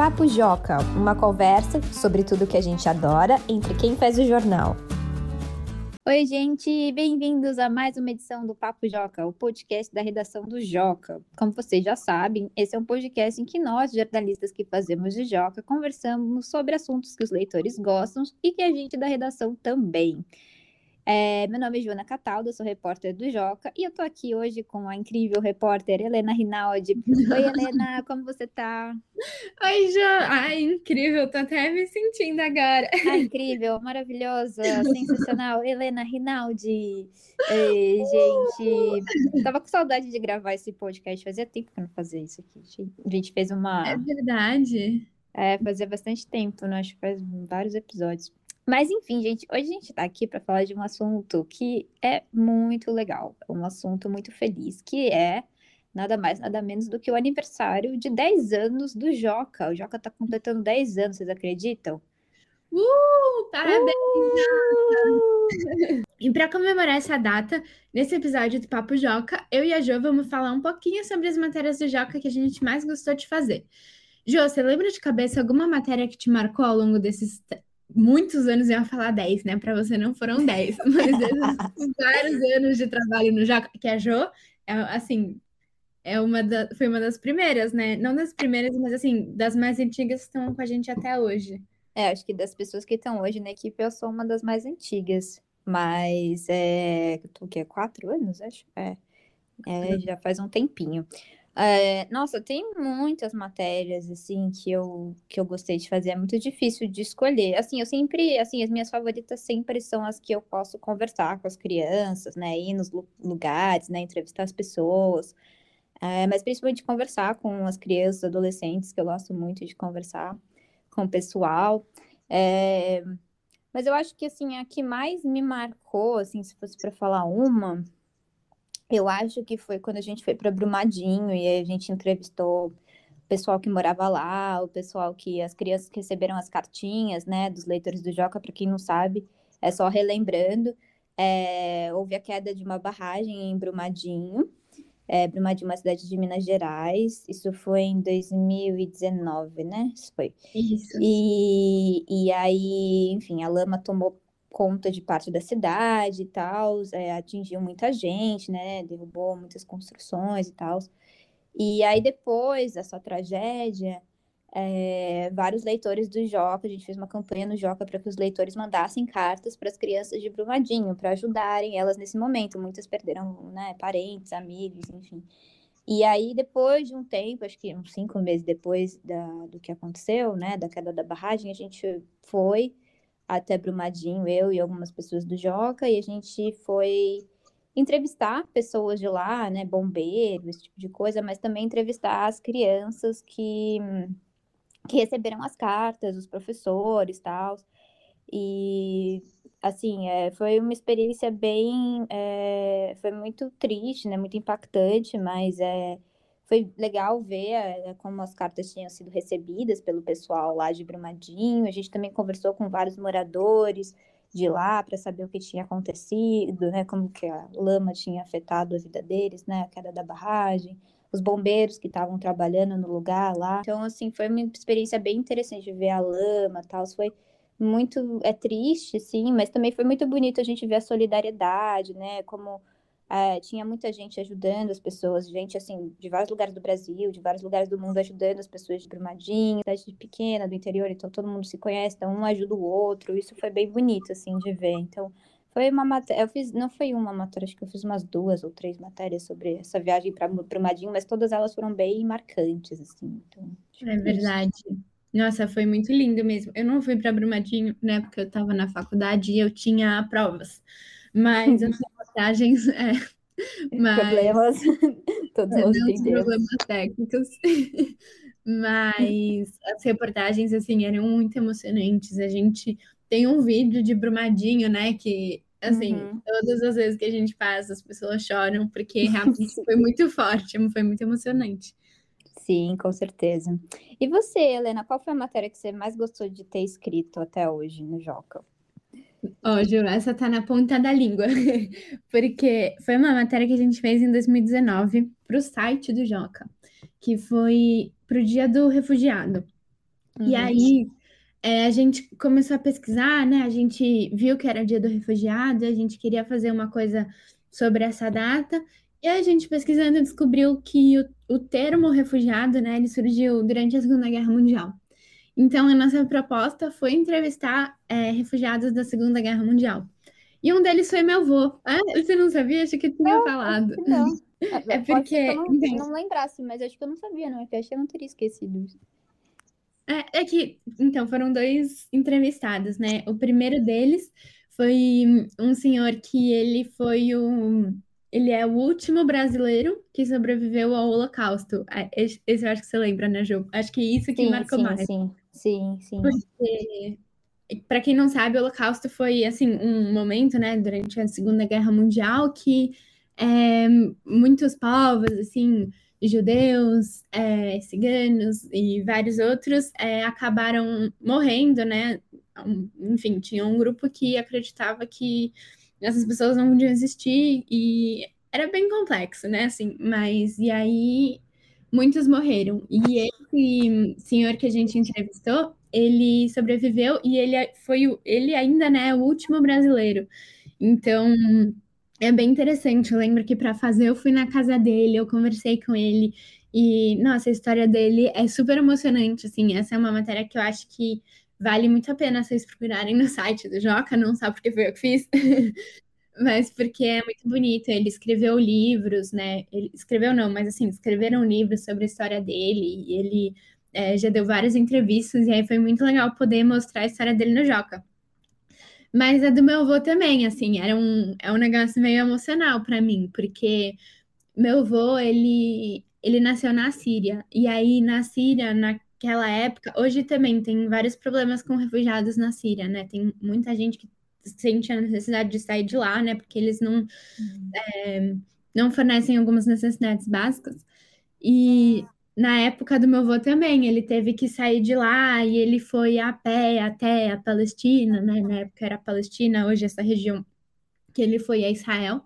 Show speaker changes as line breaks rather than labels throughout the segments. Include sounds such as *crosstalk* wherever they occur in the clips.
Papo Joca, uma conversa sobre tudo que a gente adora entre quem faz o jornal. Oi, gente, bem-vindos a mais uma edição do Papo Joca, o podcast da redação do Joca. Como vocês já sabem, esse é um podcast em que nós, jornalistas que fazemos de Joca, conversamos sobre assuntos que os leitores gostam e que a gente da redação também. É, meu nome é Joana Cataldo, sou repórter do Joca e eu tô aqui hoje com a incrível repórter Helena Rinaldi. Oi, Helena, *laughs* como você tá?
Oi, Jo. Ai, incrível, tô até me sentindo agora.
Ah, incrível, maravilhosa, *laughs* sensacional. Helena Rinaldi. Ei, gente, tava com saudade de gravar esse podcast, fazia tempo que eu não fazia isso aqui. A gente fez uma.
É verdade.
É, fazia bastante tempo, né? Acho que faz vários episódios. Mas enfim, gente, hoje a gente está aqui para falar de um assunto que é muito legal, um assunto muito feliz, que é nada mais, nada menos do que o aniversário de 10 anos do Joca. O Joca está completando 10 anos, vocês acreditam?
Uh! Parabéns! Uh! *laughs* e para comemorar essa data, nesse episódio do Papo Joca, eu e a Jo vamos falar um pouquinho sobre as matérias do Joca que a gente mais gostou de fazer. Jo, você lembra de cabeça alguma matéria que te marcou ao longo desses muitos anos, eu ia falar 10, né? Para você não foram 10, *laughs* mas esses vários anos de trabalho no Jaca, que a Jo, é, assim, é uma da, foi uma das primeiras, né? Não das primeiras, mas assim, das mais antigas que estão com a gente até hoje.
É, acho que das pessoas que estão hoje na equipe, eu sou uma das mais antigas. Mas é. O que? Quatro anos, acho? É. é já faz um tempinho. É, nossa, tem muitas matérias, assim, que eu, que eu gostei de fazer. É muito difícil de escolher. Assim, eu sempre, assim, as minhas favoritas sempre são as que eu posso conversar com as crianças, né? Ir nos lugares, né? Entrevistar as pessoas. É, mas principalmente conversar com as crianças, adolescentes, que eu gosto muito de conversar com o pessoal. É, mas eu acho que, assim, a que mais me marcou, assim, se fosse para falar uma eu acho que foi quando a gente foi para Brumadinho e a gente entrevistou o pessoal que morava lá, o pessoal que as crianças que receberam as cartinhas, né, dos leitores do Joca, para quem não sabe, é só relembrando, é, houve a queda de uma barragem em Brumadinho, é, Brumadinho, uma cidade de Minas Gerais, isso foi em 2019, né? Isso foi.
Isso.
E, e aí, enfim, a lama tomou conta de parte da cidade e tal, é, atingiu muita gente, né? Derrubou muitas construções e tal. E aí, depois dessa tragédia, é, vários leitores do Joca, a gente fez uma campanha no Joca para que os leitores mandassem cartas para as crianças de Brumadinho, para ajudarem elas nesse momento. Muitas perderam né, parentes, amigos, enfim. E aí, depois de um tempo, acho que uns cinco meses depois da, do que aconteceu, né, da queda da barragem, a gente foi até Brumadinho, eu e algumas pessoas do Joca, e a gente foi entrevistar pessoas de lá, né, bombeiros, esse tipo de coisa, mas também entrevistar as crianças que, que receberam as cartas, os professores, tal. E assim, é, foi uma experiência bem, é, foi muito triste, né, muito impactante, mas é foi legal ver é, como as cartas tinham sido recebidas pelo pessoal lá de Brumadinho. A gente também conversou com vários moradores de lá para saber o que tinha acontecido, né, como que a lama tinha afetado a vida deles, né, a queda da barragem, os bombeiros que estavam trabalhando no lugar lá. Então, assim, foi uma experiência bem interessante ver a lama, tal. Foi muito é triste, sim, mas também foi muito bonito a gente ver a solidariedade, né, como é, tinha muita gente ajudando as pessoas, gente assim, de vários lugares do Brasil, de vários lugares do mundo ajudando as pessoas de Brumadinho, cidade pequena, do interior, então todo mundo se conhece, então um ajuda o outro, isso foi bem bonito, assim, de ver. Então, foi uma matéria, eu fiz, não foi uma matéria, acho que eu fiz umas duas ou três matérias sobre essa viagem para Brumadinho, mas todas elas foram bem marcantes, assim. Então,
é verdade. Nossa, foi muito lindo mesmo. Eu não fui para Brumadinho, né, porque eu estava na faculdade e eu tinha provas. Mas as reportagens. É, *laughs*
mas, problemas, *laughs* todos nós entendemos.
Problemas técnicos. *laughs* mas as reportagens, assim, eram muito emocionantes. A gente tem um vídeo de Brumadinho, né, que assim, uhum. todas as vezes que a gente passa, as pessoas choram, porque realmente foi muito forte, foi muito emocionante.
Sim, com certeza. E você, Helena, qual foi a matéria que você mais gostou de ter escrito até hoje no Joca?
Ó, Ju, essa tá na ponta da língua, *laughs* porque foi uma matéria que a gente fez em 2019 para o site do Joca, que foi para o Dia do Refugiado. E
Uhum.
aí é, a gente começou a pesquisar, né? A gente viu que era o dia do refugiado, a gente queria fazer uma coisa sobre essa data. E a gente pesquisando descobriu que o, o termo refugiado, né, ele surgiu durante a Segunda Guerra Mundial. Então, a nossa proposta foi entrevistar é, refugiados da Segunda Guerra Mundial. E um deles foi meu avô. Ah, você não sabia? Acho que tinha
Não,
falado.
não. *laughs*
É
que
porque.
eu não,
então,
não lembrasse, mas acho que eu não sabia, não. Eu acho que eu não teria esquecido.
É, é que, então, foram dois entrevistados, né? O primeiro deles foi um senhor que ele foi o. Ele é o último brasileiro que sobreviveu ao Holocausto. É, Esse eu acho que você lembra, né, Ju? Acho que isso que
Sim,
marcou
sim,
mais.
sim, sim, sim.
Porque, para quem não sabe, o Holocausto foi, assim, um momento, né, durante a Segunda Guerra Mundial que é, muitos povos, assim, judeus, é, ciganos e vários outros é, acabaram morrendo, né? Enfim, tinha um grupo que acreditava que essas pessoas não podiam existir e era bem complexo, né? Assim, mas e aí muitos morreram. E esse senhor que a gente entrevistou, ele sobreviveu e ele foi o, ele ainda, né, é o último brasileiro. Então, é bem interessante. Eu lembro que para fazer eu fui na casa dele, eu conversei com ele e, nossa, a história dele é super emocionante, assim. Essa é uma matéria que eu acho que vale muito a pena vocês procurarem no site do Joca, não só porque foi eu que fiz, *laughs* mas porque é muito bonito. Ele escreveu livros, né? Ele escreveu não, mas assim, escreveram livros sobre a história dele e ele é, já deu várias entrevistas e aí foi muito legal poder mostrar a história dele no Joca. Mas a do meu avô também, assim, era um, é um negócio meio emocional para mim, porque meu avô, ele, ele nasceu na Síria. E aí, na Síria, naquela época, hoje também tem vários problemas com refugiados na Síria, né? Tem muita gente que sente a necessidade de sair de lá, né? Porque eles não, é, não fornecem algumas necessidades básicas. E na época do meu avô também, ele teve que sair de lá e ele foi a pé até a Palestina, né? Na época era a Palestina, hoje essa região que ele foi a Israel.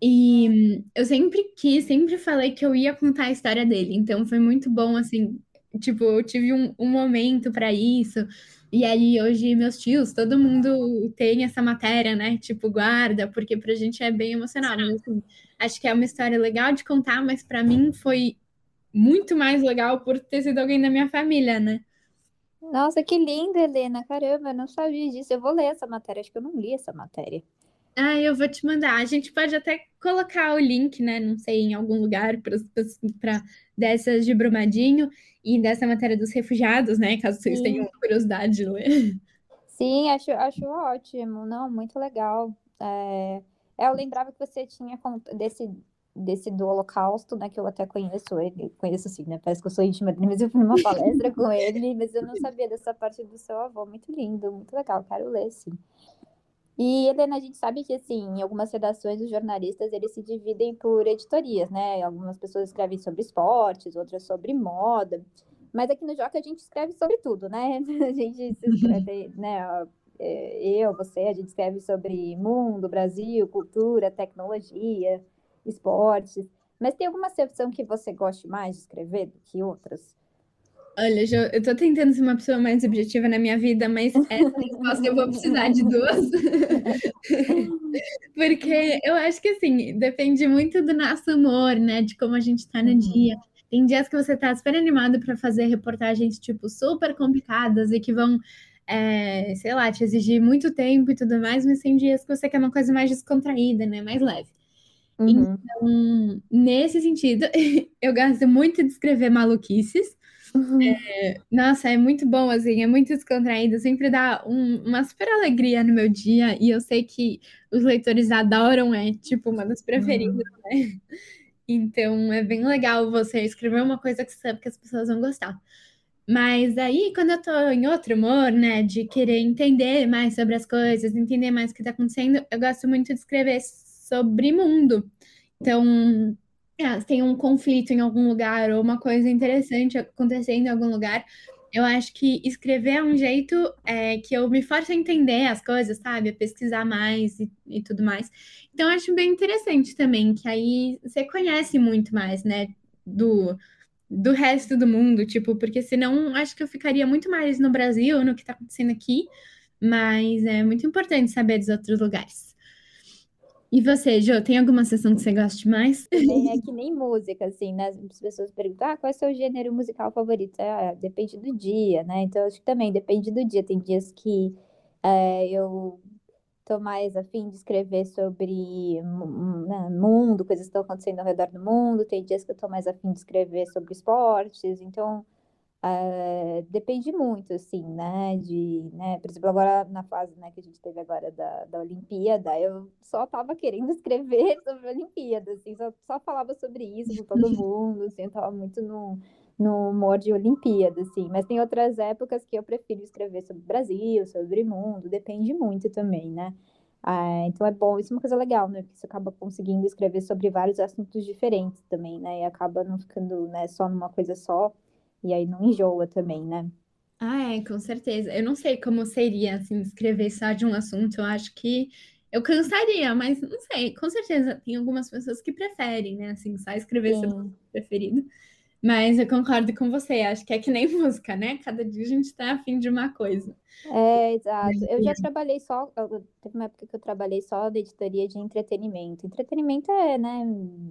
E eu sempre quis, sempre falei que eu ia contar a história dele. Então foi muito bom, assim, tipo, eu tive um, um momento para isso. E aí hoje meus tios, todo mundo tem essa matéria, né? Tipo, guarda, porque pra gente é bem emocional. Mas, assim, acho que é uma história legal de contar, mas para mim foi muito mais legal por ter sido alguém da minha família, né?
Nossa, que lindo, Helena. Caramba, eu não sabia disso. Eu vou ler essa matéria. Acho que eu não li essa matéria.
Ah, eu vou te mandar. A gente pode até colocar o link, né? Não sei, em algum lugar para dessas de Brumadinho e dessa matéria dos refugiados, né? Caso vocês
Sim.
tenham curiosidade de ler.
Sim, acho, acho ótimo. Não, muito legal. É, eu lembrava que você tinha desse, desse do Holocausto, né? Que eu até conheço ele. Conheço assim, né? Parece que eu sou íntima dele, mas eu fui numa palestra com ele, mas eu não *laughs* sabia dessa parte do seu avô. Muito lindo, muito legal. Quero ler, sim. E, Helena, a gente sabe que, assim, em algumas redações, os jornalistas, eles se dividem por editorias, né? Algumas pessoas escrevem sobre esportes, outras sobre moda. Mas aqui no Joca a gente escreve sobre tudo, né? *laughs* A gente escreve, né? é, Eu, você, a gente escreve sobre mundo, Brasil, cultura, tecnologia, esportes. Mas tem alguma secção que você goste mais de escrever do que outras?
Olha, Jo, eu tô tentando ser uma pessoa mais objetiva na minha vida, mas essa resposta eu vou precisar de duas. *laughs* Porque eu acho que, assim, depende muito do nosso humor, né? De como a gente tá no
Uhum.
dia. Tem dias que você tá super animado para fazer reportagens, tipo, super complicadas e que vão, é, sei lá, te exigir muito tempo e tudo mais, mas tem dias que você quer uma coisa mais descontraída, né? Mais leve.
Uhum.
Então, nesse sentido, *laughs* eu gosto muito de escrever maluquices. Nossa, é muito bom, assim, é muito descontraído, sempre dá um- uma super alegria no meu dia, e eu sei que os leitores adoram, é tipo uma das preferidas, né? Então é bem legal você escrever uma coisa que você sabe que as pessoas vão gostar. Mas aí, quando eu tô em outro humor, né, de querer entender mais sobre as coisas, entender mais o que tá acontecendo, eu gosto muito de escrever sobre mundo. Então, se tem um conflito em algum lugar ou uma coisa interessante acontecendo em algum lugar, eu acho que escrever é um jeito é, que eu me forço a entender as coisas, sabe? A pesquisar mais e, e tudo mais. Então, eu acho bem interessante também, que aí você conhece muito mais, né, do, do resto do mundo, tipo, porque senão acho que eu ficaria muito mais no Brasil, no que tá acontecendo aqui, mas é muito importante saber dos outros lugares. E você, Jo, tem alguma sessão que você goste mais?
É, *laughs* que nem música, assim, né? As pessoas perguntam, ah, qual é o seu gênero musical favorito? Ah, depende do dia, né? Então, acho que também depende do dia. Tem dias que é, eu tô mais afim de escrever sobre né, mundo, coisas que estão acontecendo ao redor do mundo. Tem dias que eu tô mais afim de escrever sobre esportes. Então, Uh, depende muito, assim, né? De, né? Por exemplo, agora na fase né, que a gente teve agora da, da Olimpíada, eu só tava querendo *laughs* escrever sobre a Olimpíada, assim, só, só falava sobre isso com todo mundo, assim, eu tava muito no, no humor de Olimpíada, assim. Mas tem outras épocas que eu prefiro escrever sobre Brasil, sobre mundo, depende muito também, né? Ah, então é bom, isso é uma coisa legal, né? Porque você acaba conseguindo escrever sobre vários assuntos diferentes também, né? E acaba não ficando né, só numa coisa só. E aí não enjoa também, né?
Ah, é, com certeza. Eu não sei como seria, assim, escrever só de um assunto. Eu acho que eu cansaria, mas não sei. Com certeza tem algumas pessoas que preferem, né? Assim, só escrever Sim. seu preferido. Mas eu concordo com você, acho que é que nem *laughs* música, né? Cada dia a gente tá afim de uma coisa.
É, exato. Eu já trabalhei só, teve uma época que eu trabalhei só da editoria de entretenimento. Entretenimento é, né,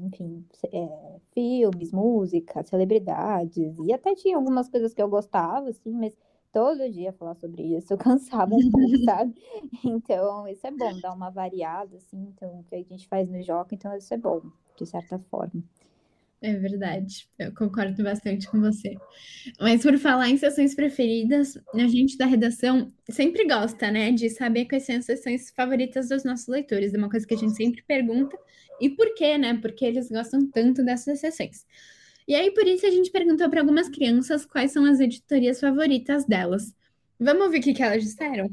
enfim, é, filmes, música, celebridades, e até tinha algumas coisas que eu gostava, assim, mas todo dia falar sobre isso, eu *laughs* cansava *laughs* sabe? Então, isso é bom, dar uma variada, assim, então, o que a gente faz no Joca, então isso é bom, de certa forma.
É verdade, eu concordo bastante com você. Mas por falar em sessões preferidas, a gente da redação sempre gosta, né, de saber quais são as sessões favoritas dos nossos leitores. É uma coisa que a gente sempre pergunta. E por quê, né? Porque eles gostam tanto dessas sessões. E aí, por isso, a gente perguntou para algumas crianças quais são as editorias favoritas delas. Vamos ouvir o que, elas disseram?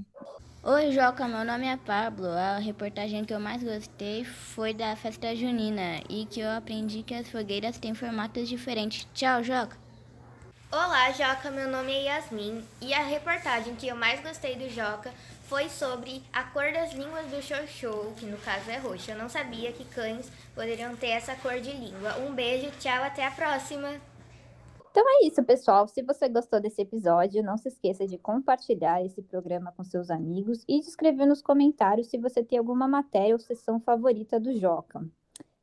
Oi, Joca, meu nome é Pablo. A reportagem que eu mais gostei foi da festa junina e que eu aprendi que as fogueiras têm formatos diferentes. Tchau, Joca.
Olá, Joca, meu nome é Yasmin e a reportagem que eu mais gostei do Joca foi sobre a cor das línguas do Xoxô, que no caso é roxo. Eu não sabia que cães poderiam ter essa cor de língua. Um beijo, tchau, até a próxima!
Então é isso, pessoal. Se você gostou desse episódio, não se esqueça de compartilhar esse programa com seus amigos e de escrever nos comentários se você tem alguma matéria ou sessão favorita do Joca.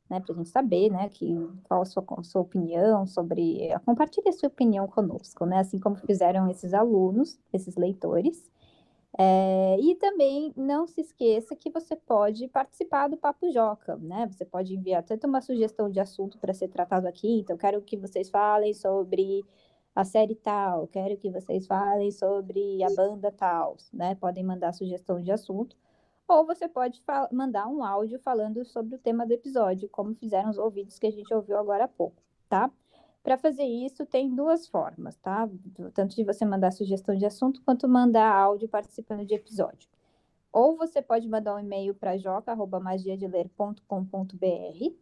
Né, para a gente saber, né, que, qual a sua, sua opinião sobre. Compartilhe a sua opinião conosco, né? Assim como fizeram esses alunos, esses leitores. É, e também não se esqueça que você pode participar do Papo Joca, né? Você pode enviar tanto uma sugestão de assunto para ser tratado aqui, então quero que vocês falem sobre a série tal, quero que vocês falem sobre a banda tal, né? Podem mandar sugestão de assunto, ou você pode mandar um áudio falando sobre o tema do episódio, como fizeram os ouvidos que a gente ouviu agora há pouco, tá? Para fazer isso, tem duas formas, tá? Tanto de você mandar sugestão de assunto, quanto mandar áudio participando de episódio. Ou você pode mandar um e-mail para joca.magiadeler.com.br,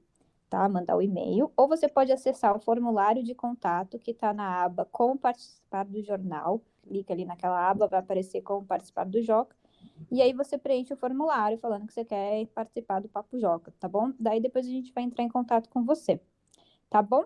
tá? Mandar o e-mail. Ou você pode acessar o formulário de contato que está na aba Como Participar do Jornal. Clica ali naquela aba, vai aparecer Como Participar do Joca. E aí você preenche o formulário falando que você quer participar do Papo Joca, tá bom? Daí depois a gente vai entrar em contato com você, tá bom?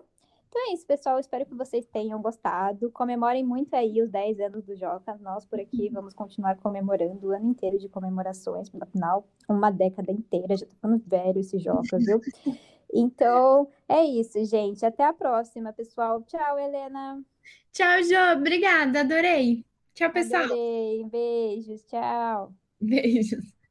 Então é isso, pessoal. Espero que vocês tenham gostado. Comemorem muito aí os 10 anos do Joca. Nós por aqui uhum. vamos continuar comemorando o ano inteiro de comemorações. Afinal, uma década inteira. Já tá ficando velho esse Joca, viu? *laughs* Então, é isso, gente. Até a próxima, pessoal. Tchau, Helena.
Tchau, Jo. Obrigada. Adorei. Tchau, pessoal.
Adorei. Beijos. Tchau.
Beijos.